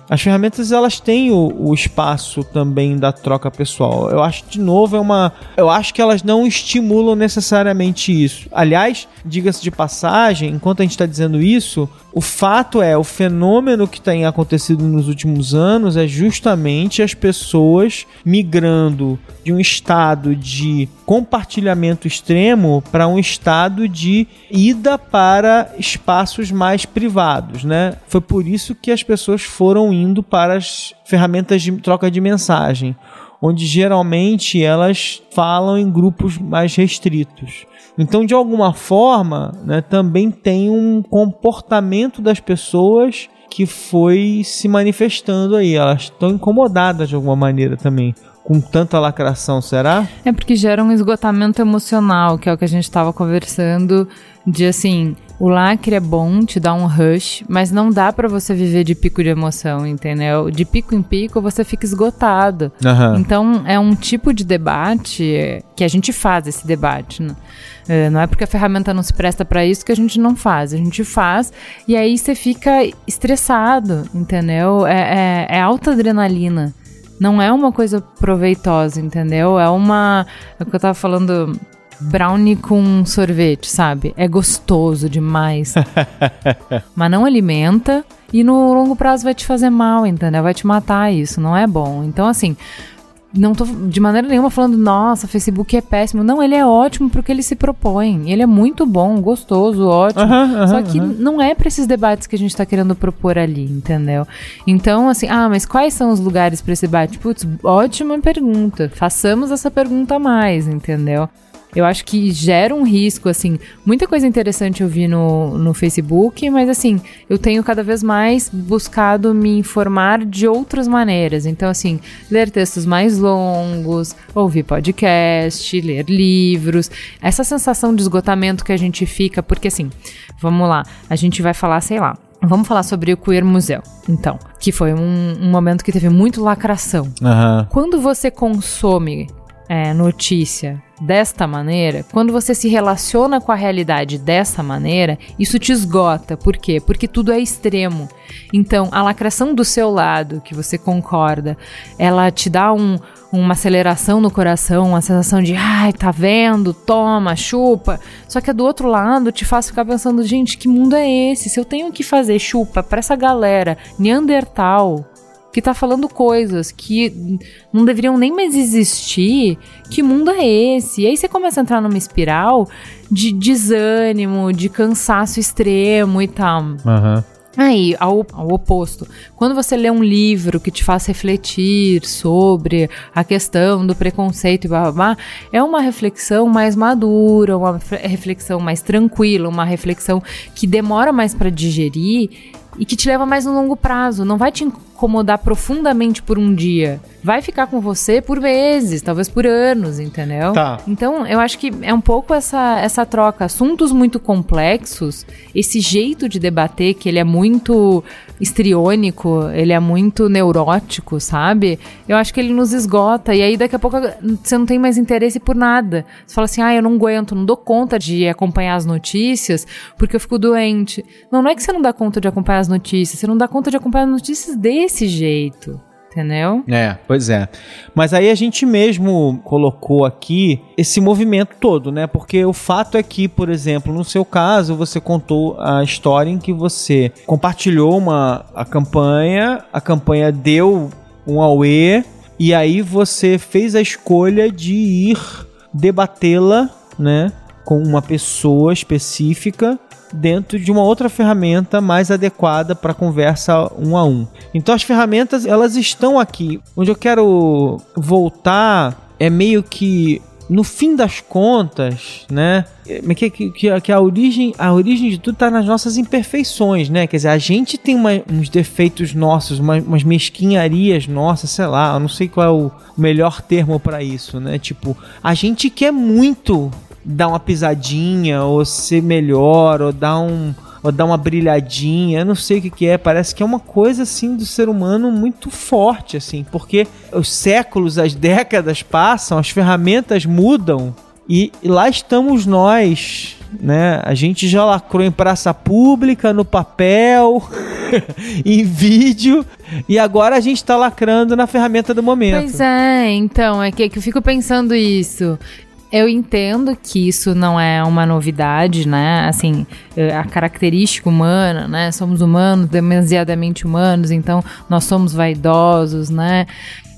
Speaker 2: as ferramentas elas têm o, o, espaço também da troca pessoal. Eu acho de novo é uma, eu acho que elas não estimulam necessariamente isso. Aliás, diga-se de passagem, enquanto a gente está dizendo isso, o fato é o fenômeno que tem acontecido nos últimos anos é justamente as pessoas migrando de um estado de compartilhamento extremo para um estado de ida para espaços mais privados, né? Foi por isso que as pessoas foram indo para as ferramentas de troca de mensagem, onde geralmente elas falam em grupos mais restritos. Então, de alguma forma, né, também tem um comportamento das pessoas que foi se manifestando aí. Elas estão incomodadas de alguma maneira também com tanta lacração, será?
Speaker 4: É porque gera um esgotamento emocional, que é o que a gente estava conversando, de assim, o lacre é bom, te dá um rush, mas não dá para você viver de pico de emoção, entendeu? De pico em pico você fica esgotado. Uhum. Então é um tipo de debate que a gente faz esse debate. Né? É, não é porque a ferramenta não se presta para isso que a gente não faz. A gente faz e aí você fica estressado, entendeu? É, é, é alta adrenalina não é uma coisa proveitosa, entendeu? É uma. É o que eu tava falando. Brownie com sorvete, sabe? É gostoso demais. <laughs> mas não alimenta e no longo prazo vai te fazer mal, entendeu? Vai te matar isso, não é bom. Então, assim, não tô de maneira nenhuma falando, nossa, Facebook é péssimo. Não, ele é ótimo porque ele se propõe. Ele é muito bom, gostoso, ótimo. Uhum, uhum, Só que uhum. não é para esses debates que a gente tá querendo propor ali, entendeu? Então, assim, ah, mas quais são os lugares para esse debate? Putz, ótima pergunta. Façamos essa pergunta mais, entendeu? Eu acho que gera um risco, assim. Muita coisa interessante eu vi no, no Facebook, mas assim, eu tenho cada vez mais buscado me informar de outras maneiras. Então, assim, ler textos mais longos, ouvir podcast, ler livros. Essa sensação de esgotamento que a gente fica, porque assim, vamos lá, a gente vai falar, sei lá, Vamos falar sobre o Queer Museu, então, que foi um, um momento que teve muito lacração. Uhum. Quando você consome é, notícia desta maneira, quando você se relaciona com a realidade dessa maneira, isso te esgota. Por quê? Porque tudo é extremo. Então, a lacração do seu lado, que você concorda, ela te dá um, uma aceleração no coração, uma sensação de, ai, tá vendo? Toma, chupa. Só que do outro lado te faz ficar pensando, gente, que mundo é esse? Se eu tenho que fazer chupa para essa galera Neandertal que tá falando coisas que não deveriam nem mais existir. Que mundo é esse? E aí você começa a entrar numa espiral de desânimo, de cansaço extremo e tal. Uhum. Aí, ao, ao, oposto, quando você lê um livro que te faz refletir sobre a questão do preconceito e blá, blá, blá é uma reflexão mais madura, uma reflexão mais tranquila, uma reflexão que demora mais para digerir e que te leva mais no longo prazo. Não vai te incomodar profundamente por um dia. Vai ficar com você por meses, talvez por anos, entendeu? Tá. Então, eu acho que é um pouco essa, essa troca. Assuntos muito complexos, esse jeito de debater, que ele é muito estriônico, ele é muito neurótico, sabe? Eu acho que ele nos esgota. E aí, daqui a pouco, você não tem mais interesse por nada. Você fala assim, ah, eu não aguento, não dou conta de acompanhar as notícias porque eu fico doente. Não, não é que você não dá conta de acompanhar as notícias, você não dá conta de acompanhar as notícias desse jeito. Entendeu?
Speaker 2: É, pois é. Mas aí a gente mesmo colocou aqui esse movimento todo, né? Porque o fato é que, por exemplo, no seu caso, você contou a história em que você compartilhou uma a campanha, a campanha deu um auê, e aí você fez a escolha de ir debatê-la, né? Com uma pessoa específica dentro de uma outra ferramenta mais adequada para conversa um a um. Então as ferramentas elas estão aqui. Onde eu quero voltar é meio que no fim das contas, né? Que, que, que a origem a origem de tudo está nas nossas imperfeições, né? Quer dizer, a gente tem uma, uns defeitos nossos, uma, umas mesquinharias nossas, sei lá, eu não sei qual é o melhor termo para isso, né? Tipo, a gente quer muito dar uma pisadinha, ou ser melhor, ou dar um ou dar uma brilhadinha, não sei o que, que é, parece que é uma coisa assim do ser humano muito forte assim, porque os séculos, as décadas passam, as ferramentas mudam e, e lá estamos nós né? A gente já lacrou em praça pública, no papel, <laughs> em vídeo, e agora a gente tá lacrando na ferramenta do momento.
Speaker 4: Pois é, então, é que, que eu fico pensando isso. Eu entendo que isso não é uma novidade, né? Assim, a característica humana, né? Somos humanos, demasiadamente humanos, então nós somos vaidosos, né?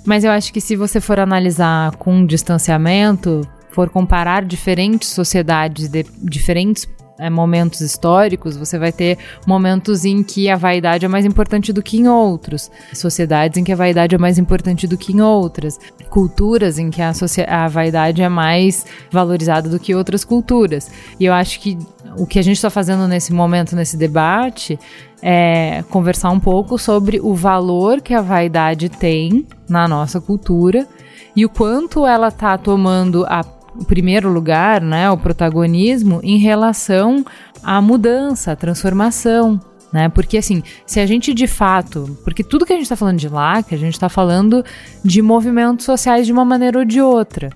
Speaker 4: Mas eu acho que se você for analisar com distanciamento, for comparar diferentes sociedades, de diferentes é, momentos históricos, você vai ter momentos em que a vaidade é mais importante do que em outros, sociedades em que a vaidade é mais importante do que em outras, culturas em que a, a vaidade é mais valorizada do que outras culturas. E eu acho que o que a gente está fazendo nesse momento, nesse debate, é conversar um pouco sobre o valor que a vaidade tem na nossa cultura e o quanto ela está tomando a o primeiro lugar, né, o protagonismo em relação à mudança, à transformação, né? Porque assim, se a gente de fato, porque tudo que a gente está falando de que a gente está falando de movimentos sociais de uma maneira ou de outra.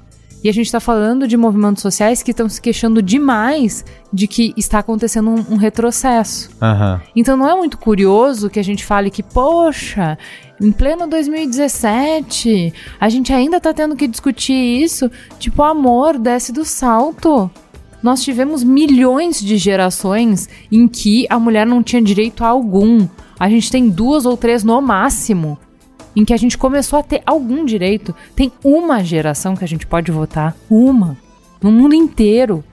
Speaker 4: E a gente está falando de movimentos sociais que estão se queixando demais de que está acontecendo um, um retrocesso.
Speaker 2: Uhum.
Speaker 4: Então não é muito curioso que a gente fale que, poxa, em pleno 2017, a gente ainda está tendo que discutir isso. Tipo, amor, desce do salto. Nós tivemos milhões de gerações em que a mulher não tinha direito a algum. A gente tem duas ou três no máximo em que a gente começou a ter algum direito. Tem uma geração que a gente pode votar. Uma. No mundo inteiro.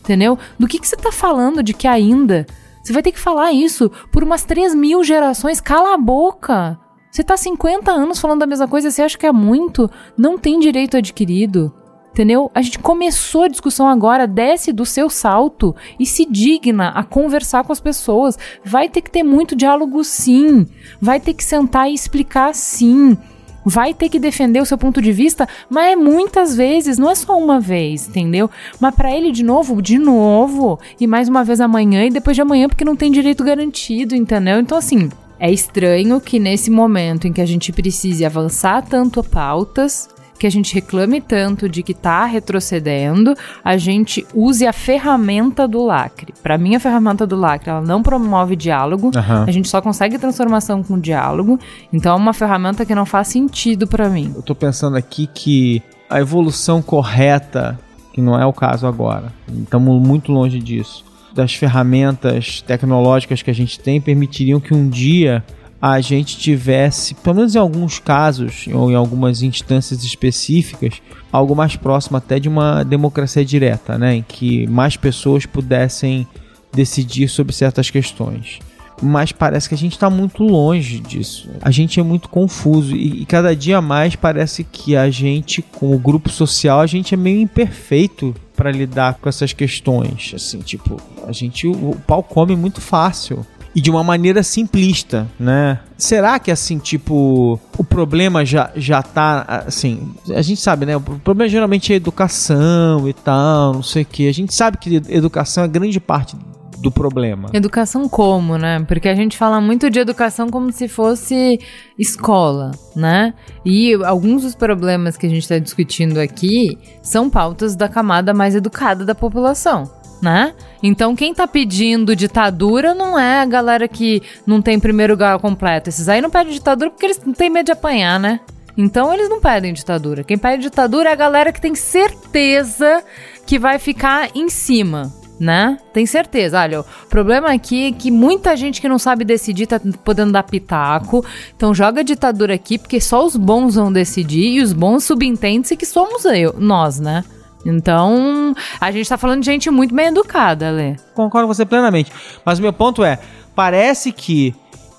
Speaker 4: Entendeu? Do que, que você tá falando de que ainda? Você vai ter que falar isso por umas 3 mil gerações. Cala a boca! Você tá 50 anos falando a mesma coisa, você acha que é muito? Não tem direito adquirido. Entendeu? A gente começou a discussão agora, desce do seu salto e se digna a conversar com as pessoas. Vai ter que ter muito diálogo, sim. Vai ter que sentar e explicar, sim. Vai ter que defender o seu ponto de vista, mas é muitas vezes, não é só uma vez, entendeu? Mas para ele de novo, de novo, e mais uma vez amanhã e depois de amanhã, porque não tem direito garantido, entendeu? Então, assim, é estranho que nesse momento em que a gente precise avançar tanto pautas, que a gente reclame tanto de que está retrocedendo, a gente use a ferramenta do lacre. Para mim, a ferramenta do lacre ela não promove diálogo, uhum. a gente só consegue transformação com diálogo. Então, é uma ferramenta que não faz sentido para mim.
Speaker 2: Eu tô pensando aqui que a evolução correta, que não é o caso agora, estamos muito longe disso, das ferramentas tecnológicas que a gente tem permitiriam que um dia a gente tivesse, pelo menos em alguns casos ou em algumas instâncias específicas, algo mais próximo até de uma democracia direta, né, em que mais pessoas pudessem decidir sobre certas questões. Mas parece que a gente está muito longe disso. A gente é muito confuso e, e cada dia mais parece que a gente, com o grupo social, a gente é meio imperfeito para lidar com essas questões. Assim, tipo, a gente o, o pau come muito fácil e de uma maneira simplista, né? Será que assim, tipo, o problema já, já tá assim, a gente sabe, né? O problema geralmente é educação e tal, não sei o que. A gente sabe que educação é grande parte do problema.
Speaker 4: Educação como, né? Porque a gente fala muito de educação como se fosse escola, né? E alguns dos problemas que a gente está discutindo aqui são pautas da camada mais educada da população né? Então quem tá pedindo ditadura não é a galera que não tem primeiro grau completo. Esses aí não pedem ditadura porque eles não têm medo de apanhar, né? Então eles não pedem ditadura. Quem pede ditadura é a galera que tem certeza que vai ficar em cima, né? Tem certeza. Olha, o problema aqui é que muita gente que não sabe decidir tá podendo dar pitaco. Então joga ditadura aqui porque só os bons vão decidir e os bons subentendem-se que somos eu, nós, né? Então, a gente tá falando de gente muito bem educada, Lê.
Speaker 2: Concordo com você plenamente. Mas o meu ponto é: parece que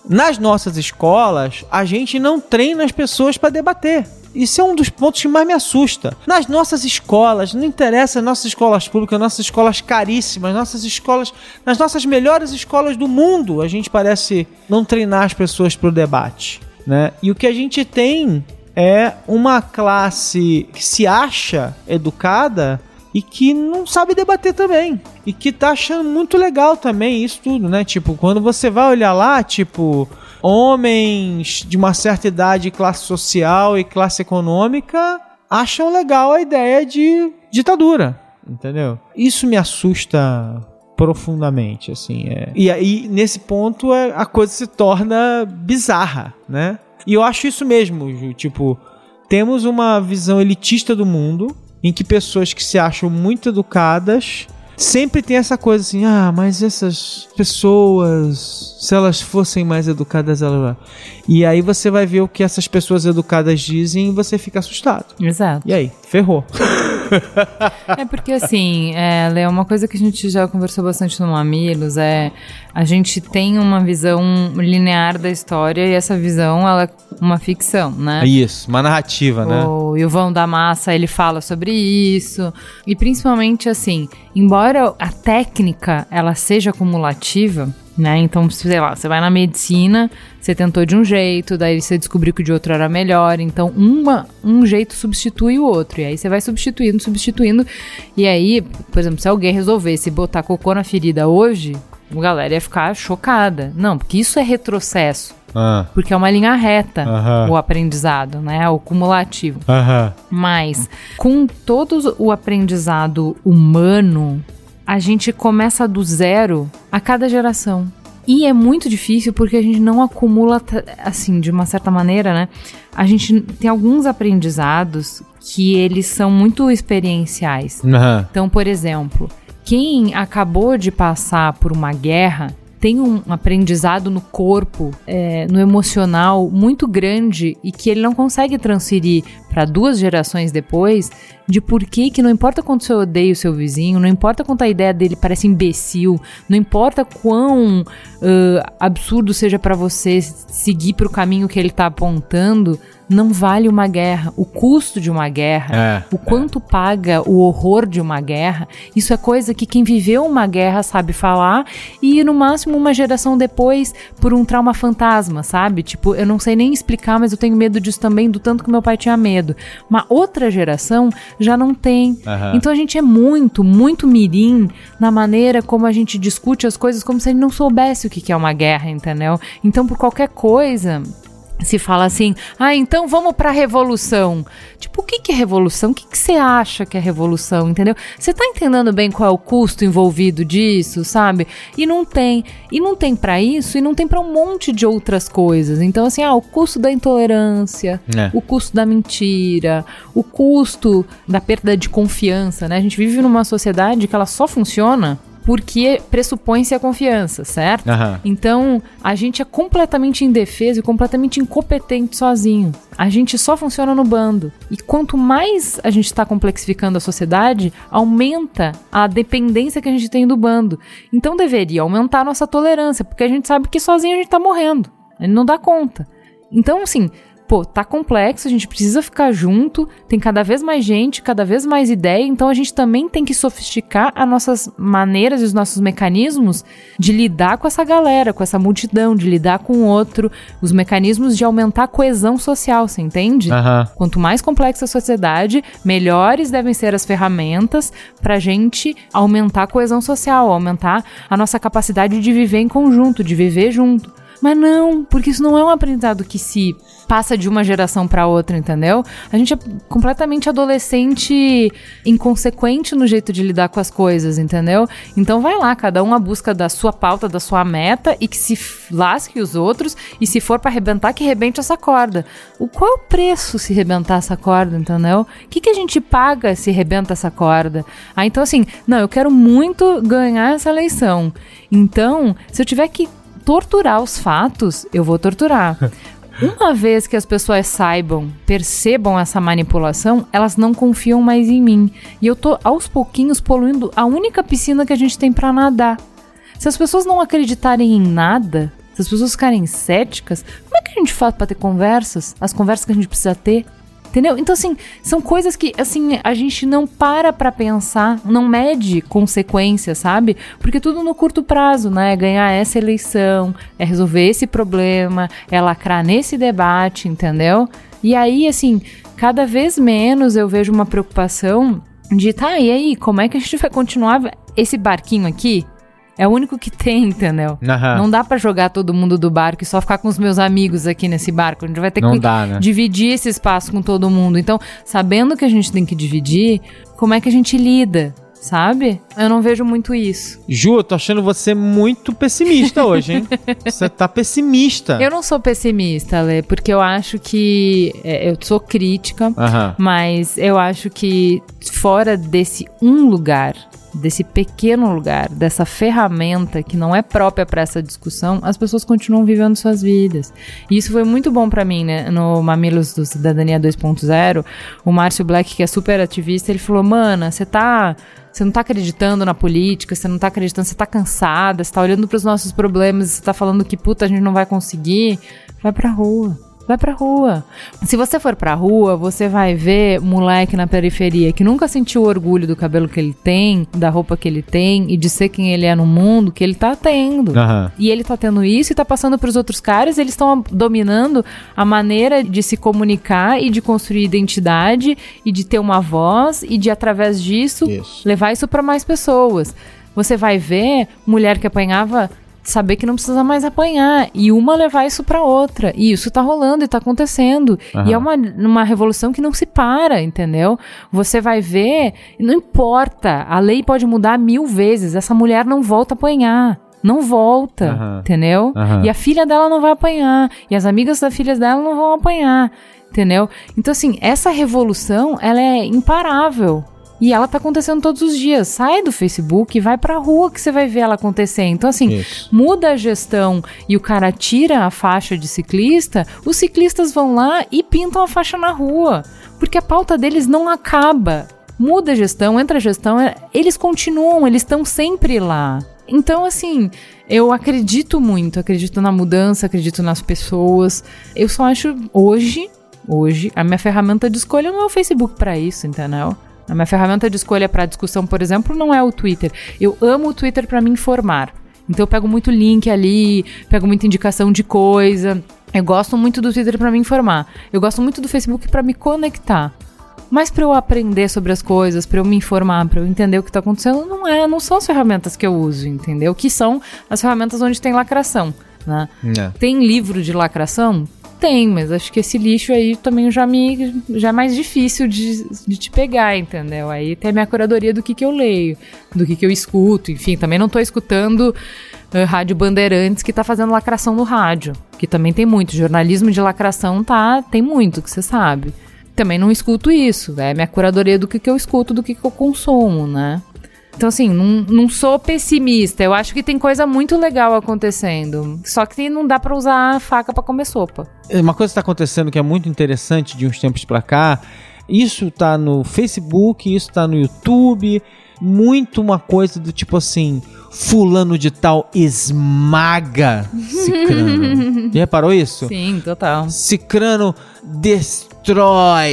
Speaker 2: nas nossas escolas a gente não treina as pessoas para debater. Isso é um dos pontos que mais me assusta. Nas nossas escolas, não interessa nossas escolas públicas, nossas escolas caríssimas, nossas escolas, nas nossas melhores escolas do mundo, a gente parece não treinar as pessoas para o debate. Né? E o que a gente tem é uma classe que se acha educada e que não sabe debater também. E que tá achando muito legal também isso tudo, né? Tipo, quando você vai olhar lá, tipo, homens de uma certa idade, classe social e classe econômica acham legal a ideia de ditadura. entendeu? Isso me assusta profundamente, assim. É. E aí, nesse ponto, é, a coisa se torna bizarra, né? E eu acho isso mesmo, Ju, tipo, temos uma visão elitista do mundo, em que pessoas que se acham muito educadas sempre tem essa coisa assim, ah, mas essas pessoas, se elas fossem mais educadas, elas. E aí você vai ver o que essas pessoas educadas dizem e você fica assustado.
Speaker 4: Exato.
Speaker 2: E aí, ferrou. <laughs>
Speaker 4: É porque assim, é, Lê, uma coisa que a gente já conversou bastante no Mamilos é a gente tem uma visão linear da história e essa visão ela é uma ficção, né?
Speaker 2: Isso, uma narrativa, né?
Speaker 4: O Ilvão da Massa, ele fala sobre isso. E principalmente assim, embora a técnica ela seja acumulativa, né? Então, sei lá, você vai na medicina, você tentou de um jeito, daí você descobriu que o de outro era melhor, então uma, um jeito substitui o outro, e aí você vai substituindo, substituindo, e aí, por exemplo, se alguém resolvesse botar cocô na ferida hoje, a galera ia ficar chocada. Não, porque isso é retrocesso.
Speaker 2: Ah,
Speaker 4: Porque é uma linha reta
Speaker 2: Aham.
Speaker 4: o aprendizado, né? O cumulativo.
Speaker 2: aham.
Speaker 4: Mas com todo o aprendizado humano, a gente começa do zero a cada geração. E é muito difícil porque a gente não acumula, assim, de uma certa maneira, né? A gente tem alguns aprendizados que eles são muito experienciais. Então, por exemplo, quem acabou de passar por uma guerra tem um aprendizado no corpo, é, no emocional muito grande e que ele não consegue transferir para duas gerações depois de por que que não importa quanto você odeia o seu vizinho, não importa quanto a ideia dele parece imbecil, não importa quão ãh, absurdo seja para você seguir para o caminho que ele tá apontando, não vale uma guerra. O custo de uma guerra,
Speaker 2: É,
Speaker 4: o quanto paga o horror de uma guerra, isso é coisa que quem viveu uma guerra sabe falar e no máximo uma geração depois por um trauma fantasma, sabe? Tipo, eu não sei nem explicar, mas eu tenho medo disso também, do tanto que meu pai tinha medo. Uma outra geração já não tem.
Speaker 2: Aham.
Speaker 4: Então a gente é muito, muito mirim na maneira como a gente discute as coisas como se ele não soubesse o que é uma guerra, entendeu? Então por qualquer coisa se fala assim, ah, então vamos pra revolução. Tipo, o que, que é revolução? O que, que você acha que é revolução, entendeu? Você tá entendendo bem qual é o custo envolvido disso, sabe? E não tem. E não tem pra isso, e não tem pra um monte de outras coisas. Então, assim, ah, o custo da intolerância,
Speaker 2: É.
Speaker 4: o custo da mentira, o custo da perda de confiança, né? A gente vive numa sociedade que ela só funciona porque pressupõe-se a confiança, certo?
Speaker 2: Aham.
Speaker 4: Então, a gente é completamente indefeso e completamente incompetente sozinho. A gente só funciona no bando. E quanto mais a gente está complexificando a sociedade, aumenta a dependência que a gente tem do bando. Então, deveria aumentar a nossa tolerância, porque a gente sabe que sozinho a gente tá morrendo. A gente não dá conta. Então, assim, pô, tá complexo, a gente precisa ficar junto, tem cada vez mais gente, cada vez mais ideia, então a gente também tem que sofisticar as nossas maneiras e os nossos mecanismos de lidar com essa galera, com essa multidão, de lidar com o outro, os mecanismos de aumentar a coesão social, você entende?
Speaker 2: Aham.
Speaker 4: Quanto mais complexa a sociedade, melhores devem ser as ferramentas pra gente aumentar a coesão social, aumentar a nossa capacidade de viver em conjunto, de viver junto. Mas não, porque isso não é um aprendizado que se passa de uma geração pra outra, entendeu? A gente é completamente adolescente inconsequente no jeito de lidar com as coisas, entendeu? Então vai lá, cada um a busca da sua pauta, da sua meta e que se lasque os outros e se for pra arrebentar, que rebente essa corda. O qual é o preço se rebentar essa corda, entendeu? O que, que a gente paga se rebenta essa corda? Ah, então assim, não, eu quero muito ganhar essa eleição. Então, se eu tiver que torturar os fatos, eu vou torturar. <laughs> Uma vez que as pessoas saibam, percebam essa manipulação, elas não confiam mais em mim. E eu tô aos pouquinhos poluindo a única piscina que a gente tem pra nadar. Se as pessoas não acreditarem em nada, se as pessoas ficarem céticas, como é que a gente faz pra ter conversas? As conversas que a gente precisa ter? Entendeu? Então, assim, são coisas que, assim, a gente não para pra pensar, não mede consequências, sabe? Porque tudo no curto prazo, né? É ganhar essa eleição, é resolver esse problema, é lacrar nesse debate, entendeu? E aí, assim, cada vez menos eu vejo uma preocupação de, tá, e aí, como é que a gente vai continuar esse barquinho aqui? É o único que tem, entendeu?
Speaker 2: Aham.
Speaker 4: Não dá pra jogar todo mundo do barco e só ficar com os meus amigos aqui nesse barco. A gente vai ter
Speaker 2: Não
Speaker 4: que
Speaker 2: dá, né?
Speaker 4: dividir esse espaço com todo mundo. Então, sabendo que a gente tem que dividir, como é que a gente lida? sabe? Eu não vejo muito isso.
Speaker 2: Ju, eu tô achando você muito pessimista hoje, hein? <laughs> você tá pessimista.
Speaker 4: Eu não sou pessimista, Lê, porque eu acho que. é, eu sou crítica,
Speaker 2: Aham.
Speaker 4: mas eu acho que fora desse um lugar, desse pequeno lugar, dessa ferramenta que não é própria para essa discussão, as pessoas continuam vivendo suas vidas. E isso foi muito bom para mim, né? No Mamilos do Cidadania 2.0, o Márcio Black, que é super ativista, ele falou: "Mana, você tá você não tá acreditando na política, você não tá acreditando, você tá cansada, você tá olhando pros nossos problemas você tá falando que puta, a gente não vai conseguir. Vai pra rua. Vai pra rua. Se você for pra rua, você vai ver moleque na periferia que nunca sentiu orgulho do cabelo que ele tem, da roupa que ele tem e de ser quem ele é no mundo, que ele tá tendo.
Speaker 2: Aham.
Speaker 4: E ele tá tendo isso e tá passando pros outros caras, eles estão dominando a maneira de se comunicar e de construir identidade e de ter uma voz e de através disso
Speaker 2: Isso.
Speaker 4: levar isso pra mais pessoas. Você vai ver mulher que apanhava saber que não precisa mais apanhar e uma levar isso pra outra. E isso tá rolando e tá acontecendo.
Speaker 2: Aham.
Speaker 4: E é uma, uma revolução que não se para, entendeu? Você vai ver, não importa, a lei pode mudar mil vezes, essa mulher não volta a apanhar. Não volta,
Speaker 2: Aham.
Speaker 4: entendeu?
Speaker 2: Aham.
Speaker 4: E a filha dela não vai apanhar. E as amigas da filha dela não vão apanhar, entendeu? Então, assim, essa revolução, ela é imparável. E ela tá acontecendo todos os dias. Sai do Facebook e vai pra rua que você vai ver ela acontecer. Então, assim,
Speaker 2: Isso.
Speaker 4: muda a gestão e o cara tira a faixa de ciclista, os ciclistas vão lá e pintam a faixa na rua. Porque a pauta deles não acaba. Muda a gestão, entra a gestão, é- eles continuam, eles estão sempre lá. Então, assim, eu acredito muito, acredito na mudança, acredito nas pessoas. Eu só acho hoje, hoje, a minha ferramenta de escolha não é o Facebook pra isso, entendeu? A minha ferramenta de escolha para discussão, por exemplo, não é o Twitter. Eu amo o Twitter para me informar. Então eu pego muito link ali, pego muita indicação de coisa. Eu gosto muito do Twitter para me informar. Eu gosto muito do Facebook para me conectar. Mas para eu aprender sobre as coisas, para eu me informar, para eu entender o que tá acontecendo, não é, não são as ferramentas que eu uso, entendeu? Que são as ferramentas onde tem lacração, né?
Speaker 2: É.
Speaker 4: Tem livro de lacração? Tem, mas acho que esse lixo aí também já me já é mais difícil de, de te pegar, entendeu? Aí tem a minha curadoria do que, que eu leio, do que, que eu escuto, enfim, também não tô escutando eh, Rádio Bandeirantes que tá fazendo lacração no rádio, que também tem muito. Jornalismo de lacração tá, tem muito, que você sabe. Também não escuto isso, é minha curadoria do que, que eu escuto, do que, que eu consumo, né? Então, assim, não, não sou pessimista. Eu acho que tem coisa muito legal acontecendo. Só que não dá pra usar a faca pra comer sopa.
Speaker 2: Uma coisa que está acontecendo que é muito interessante de uns tempos pra cá, isso tá no Facebook, isso tá no YouTube, muito uma coisa do tipo assim, fulano de tal esmaga <laughs> Cicrano. Já reparou isso?
Speaker 4: Sim, total.
Speaker 2: Cicrano destrói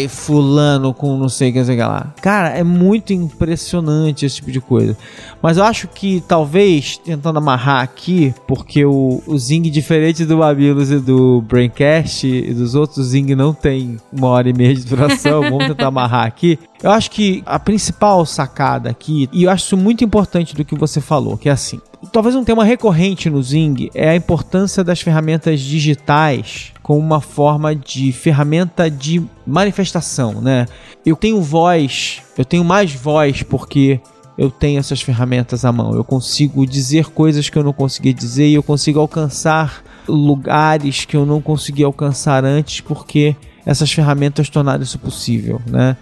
Speaker 2: fulano com não sei o que, não sei o que lá. Cara, é muito impressionante esse tipo de coisa. Mas eu acho que talvez, tentando amarrar aqui, porque o, o Zing, diferente do Babilos e do Braincast e dos outros, o Zing não tem uma hora e meia de duração. <laughs> Vamos tentar amarrar aqui. Eu acho que a principal sacada aqui, e eu acho isso muito importante do que você falou, que é assim. Talvez um tema recorrente no Zing é a importância das ferramentas digitais como uma forma de ferramenta de manifestação, né? Eu tenho voz, eu tenho mais voz porque eu tenho essas ferramentas à mão. Eu consigo dizer coisas que eu não conseguia dizer e eu consigo alcançar lugares que eu não conseguia alcançar antes porque essas ferramentas tornaram isso possível, né?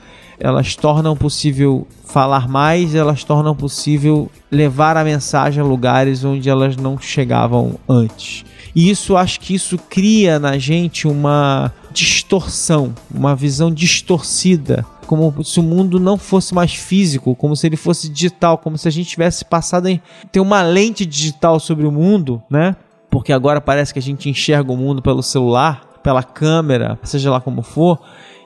Speaker 2: Elas tornam possível falar mais, elas tornam possível levar a mensagem a lugares onde elas não chegavam antes. E isso acho que isso cria na gente uma distorção, uma visão distorcida, como se o mundo não fosse mais físico, como se ele fosse digital, como se a gente tivesse passado em ter uma lente digital sobre o mundo, né? Porque agora parece que a gente enxerga o mundo pelo celular, pela câmera, seja lá como for,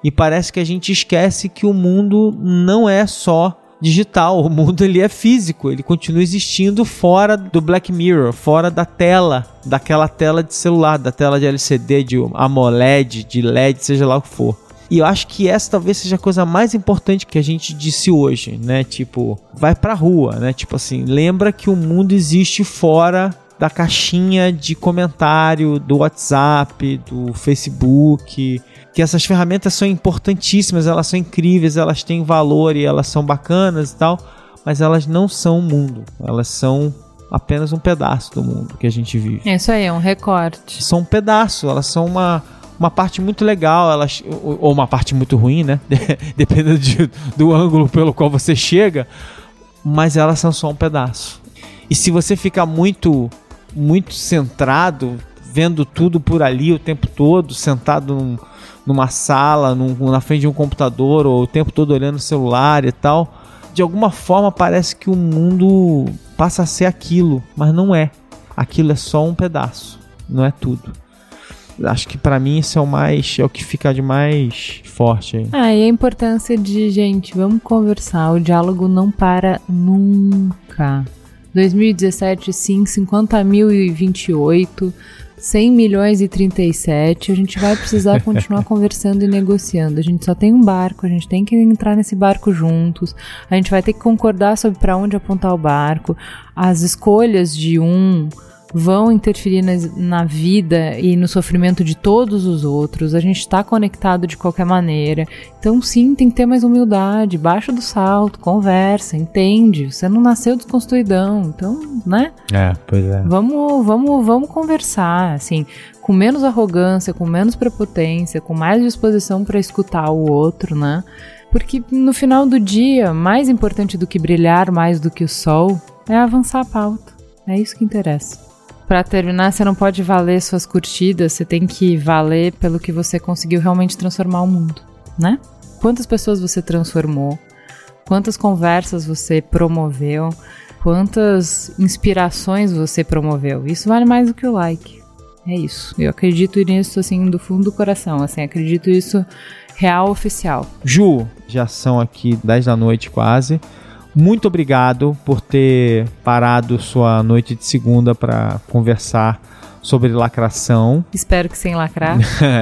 Speaker 2: e parece que a gente esquece que o mundo não é só digital, o mundo ele é físico, ele continua existindo fora do Black Mirror, fora da tela, daquela tela de celular, da tela de LCD, de AMOLED, de LED, seja lá o que for. E eu acho que essa talvez seja a coisa mais importante que a gente disse hoje, né? Tipo, vai pra rua, né? Tipo assim, lembra que o mundo existe fora da caixinha de comentário do WhatsApp, do Facebook, que essas ferramentas são importantíssimas, elas são incríveis, elas têm valor e elas são bacanas e tal, mas elas não são o mundo. Elas são apenas um pedaço do mundo que a gente vive.
Speaker 4: Isso aí, é um recorte.
Speaker 2: São um pedaço, elas são uma, uma parte muito legal, elas, ou uma parte muito ruim, né? <laughs> Dependendo de, do ângulo pelo qual você chega, mas elas são só um pedaço. E se você ficar muito, muito centrado, vendo tudo por ali o tempo todo, sentado num, numa sala, num, na frente de um computador, ou o tempo todo olhando o celular e tal, de alguma forma parece que o mundo passa a ser aquilo, mas não é. Aquilo é só um pedaço, não é tudo. Acho que para mim isso é o mais, é o que fica de mais forte aí.
Speaker 4: Ah, e a importância de, gente, vamos conversar, o diálogo não para nunca. 2017, sim, 50.028, 100 milhões e 37, a gente vai precisar continuar <laughs> conversando e negociando. A gente só tem um barco, a gente tem que entrar nesse barco juntos. A gente vai ter que concordar sobre para onde apontar o barco. As escolhas de um vão interferir na, na, vida e no sofrimento de todos os outros. A gente está conectado de qualquer maneira. Então, sim, tem que ter mais humildade. Baixa do salto, conversa, entende. Você não nasceu desconstruidão. Então, né?
Speaker 2: É, pois é.
Speaker 4: Vamos, vamos, vamos conversar, assim, com menos arrogância, com menos prepotência, com mais disposição para escutar o outro, né? Porque no final do dia, mais importante do que brilhar mais do que o sol é avançar a pauta. É isso que interessa. Para terminar, você não pode valer suas curtidas, você tem que valer pelo que você conseguiu realmente transformar o mundo, né? Quantas pessoas você transformou? Quantas conversas você promoveu? Quantas inspirações você promoveu? Isso vale mais do que o like. É isso. Eu acredito nisso assim do fundo do coração, assim, acredito isso real oficial.
Speaker 2: Ju, já são aqui 10 da noite quase muito obrigado por ter parado sua noite de segunda para conversar sobre lacração.
Speaker 4: Espero que sem lacrar.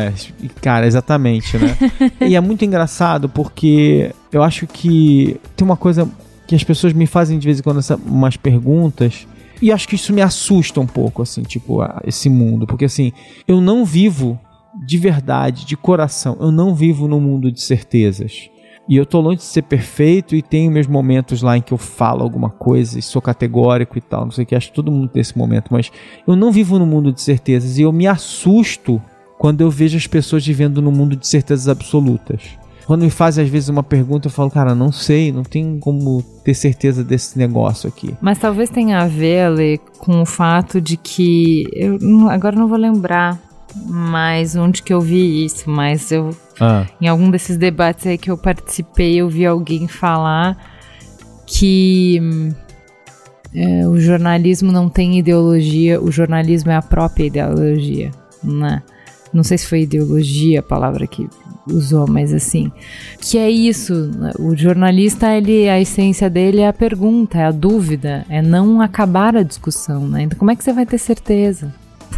Speaker 4: <laughs>
Speaker 2: Cara, exatamente, né? <laughs> e é muito engraçado porque eu acho que tem uma coisa que as pessoas me fazem de vez em quando essa, umas perguntas e acho que isso me assusta um pouco, assim, tipo, esse mundo. Porque, assim, eu não vivo de verdade, de coração, eu não vivo num mundo de certezas. E eu tô longe de ser perfeito e tenho meus momentos lá em que eu falo alguma coisa e sou categórico e tal, não sei o que, acho que todo mundo tem esse momento, mas eu não vivo no mundo de certezas e eu me assusto quando eu vejo as pessoas vivendo no mundo de certezas absolutas. Quando me fazem às vezes uma pergunta, eu falo, cara, não sei, não tem como ter certeza desse negócio aqui.
Speaker 4: Mas talvez tenha a ver, Ale, com o fato de que. Eu agora não vou lembrar mais onde que eu vi isso, mas eu ah. em algum desses debates aí que eu participei, eu vi alguém falar que é, o jornalismo não tem ideologia, o jornalismo é a própria ideologia, né? Não sei se foi ideologia a palavra que usou, mas assim, que é isso, né? o jornalista, ele, a essência dele é a pergunta, é a dúvida, é não acabar a discussão, né? Então como é que você vai ter certeza?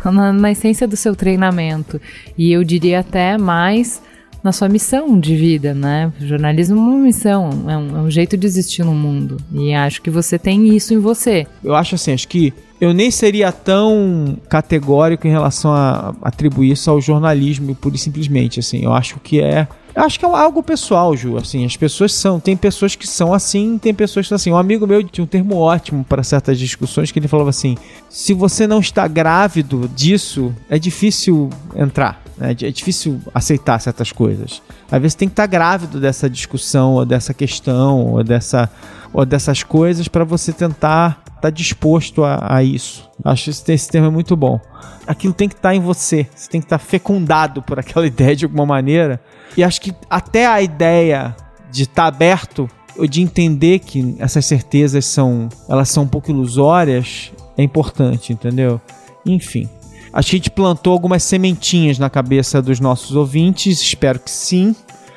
Speaker 4: Na, na essência do seu treinamento. E eu diria até mais na sua missão de vida, né? O jornalismo é uma missão, é um, é um, jeito de existir no mundo. E acho que você tem isso em você.
Speaker 2: Eu acho assim, acho que eu nem seria tão categórico em relação a atribuir isso ao jornalismo, pura e simplesmente, assim. Eu acho que é eu acho que é algo pessoal, Ju. Assim, as pessoas são. Tem pessoas que são assim, tem pessoas que são assim. Um amigo meu tinha um termo ótimo para certas discussões que ele falava assim: se você não está grávido disso, é difícil entrar. Né? É difícil aceitar certas coisas. Às vezes tem que estar grávido dessa discussão, ou dessa questão, ou, dessa, ou dessas coisas para você tentar tá disposto a, a, isso. Acho esse, esse termo é muito bom. Aquilo tem que estar em você. Você tem que estar fecundado por aquela <laughs> ideia de alguma maneira e acho que até a ideia de estar tá aberto, de entender que essas certezas são, elas são um pouco ilusórias, é importante, entendeu? Enfim. Acho que a gente plantou algumas sementinhas na cabeça dos nossos ouvintes, espero que sim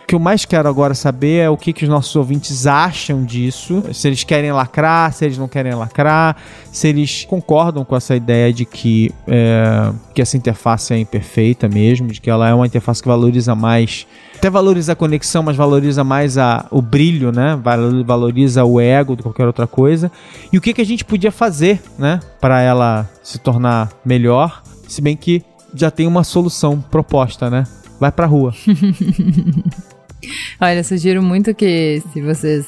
Speaker 2: que eu mais quero agora saber é o que, que os nossos ouvintes acham disso. Se eles querem lacrar, se eles não querem lacrar, se eles concordam com essa ideia de que, é, que essa interface é imperfeita mesmo, de que ela é uma interface que valoriza mais. Até valoriza a conexão, mas valoriza mais a, o brilho, né? Valoriza o ego do que qualquer outra coisa. E o que, que a gente podia fazer, né? Para ela se tornar melhor. Se bem que já tem uma solução proposta, né? Vai pra rua. <laughs>
Speaker 4: Olha, sugiro muito que se vocês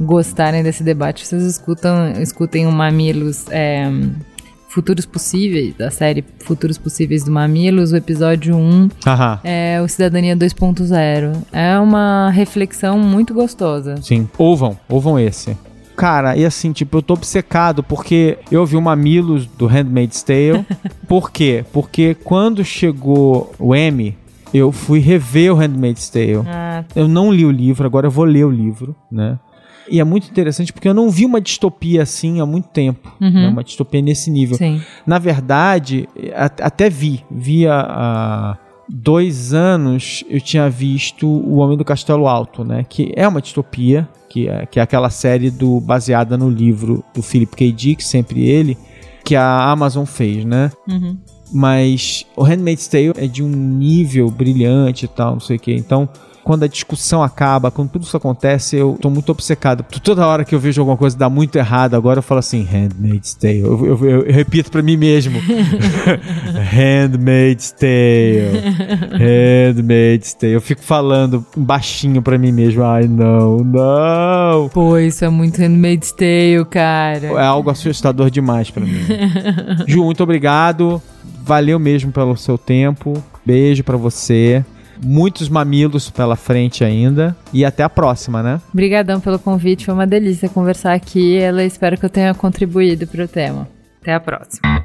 Speaker 4: gostarem desse debate, vocês escutam, escutem o Mamilos é, Futuros Possíveis, da série Futuros Possíveis do Mamilos, o episódio 1
Speaker 2: Aham.
Speaker 4: é o Cidadania 2.0. É uma reflexão muito gostosa.
Speaker 2: Sim. Ouvam, ouvam esse. Cara, e assim, tipo, eu tô obcecado porque eu vi o Mamilos do Handmaid's Tale. <laughs> Por quê? Porque quando chegou o M, eu fui rever o Handmaid's Tale.
Speaker 4: Ah,
Speaker 2: Eu não li o livro, agora eu vou ler o livro, né? E é muito interessante porque eu não vi uma distopia assim há muito tempo. né? Uma distopia nesse nível.
Speaker 4: sim.
Speaker 2: Na verdade, até vi. Vi há- há dois anos eu tinha visto O Homem do Castelo Alto, né? Que é uma distopia, que é, que é aquela série do, baseada no livro do Philip K. Dick, sempre ele, que a Amazon fez, né?
Speaker 4: Uhum.
Speaker 2: Mas o Handmaid's Tale é de um nível brilhante e tal, não sei o que. Então, quando a discussão acaba, quando tudo isso acontece, eu tô muito obcecado. Toda hora que eu vejo alguma coisa dar muito errado, agora eu falo assim, Handmaid's Tale. Eu, eu- eu- eu repito pra mim mesmo. <laughs> Handmaid's Tale. Handmaid's Tale. Eu fico falando baixinho pra mim mesmo. Ai, não, não.
Speaker 4: Pô, isso é muito Handmaid's Tale, cara.
Speaker 2: É algo assustador demais pra mim. Ju, muito obrigado. Valeu mesmo pelo seu tempo. Beijo pra você. Muitos mamilos pela frente ainda. E até a próxima, né?
Speaker 4: Obrigadão pelo convite, foi uma delícia conversar aqui. Ela espero que eu tenha contribuído para o tema. Até a próxima.